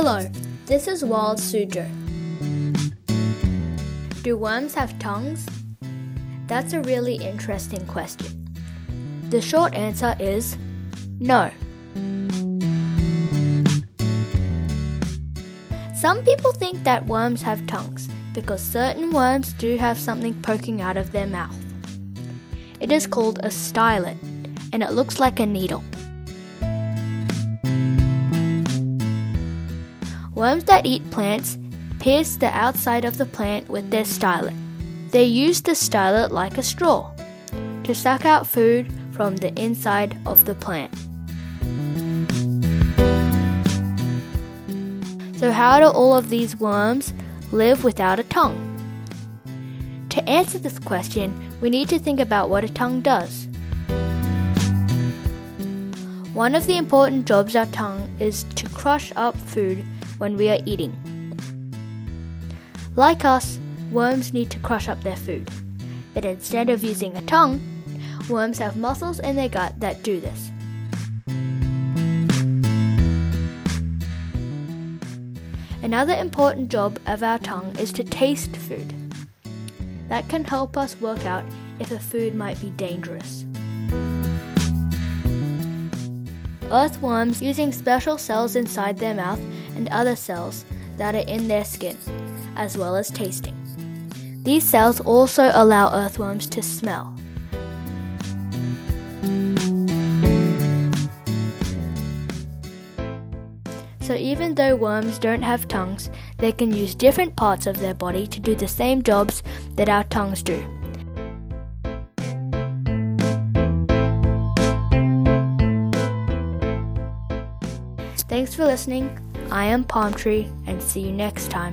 Hello, this is Wild Suzhou. Do worms have tongues? That's a really interesting question. The short answer is no. Some people think that worms have tongues because certain worms do have something poking out of their mouth. It is called a stylet and it looks like a needle. Worms that eat plants pierce the outside of the plant with their stylet. They use the stylet like a straw to suck out food from the inside of the plant. So, how do all of these worms live without a tongue? To answer this question, we need to think about what a tongue does. One of the important jobs of our tongue is to crush up food when we are eating. Like us, worms need to crush up their food. But instead of using a tongue, worms have muscles in their gut that do this. Another important job of our tongue is to taste food. That can help us work out if a food might be dangerous. Earthworms using special cells inside their mouth and other cells that are in their skin, as well as tasting. These cells also allow earthworms to smell. So, even though worms don't have tongues, they can use different parts of their body to do the same jobs that our tongues do. Thanks for listening. I am Palm Tree, and see you next time.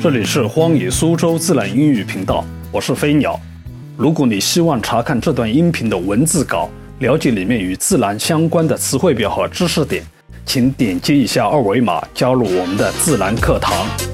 这里是荒野苏州自然英语频道，我是飞鸟。如果你希望查看这段音频的文字稿，了解里面与自然相关的词汇表和知识点，请点击一下二维码加入我们的自然课堂。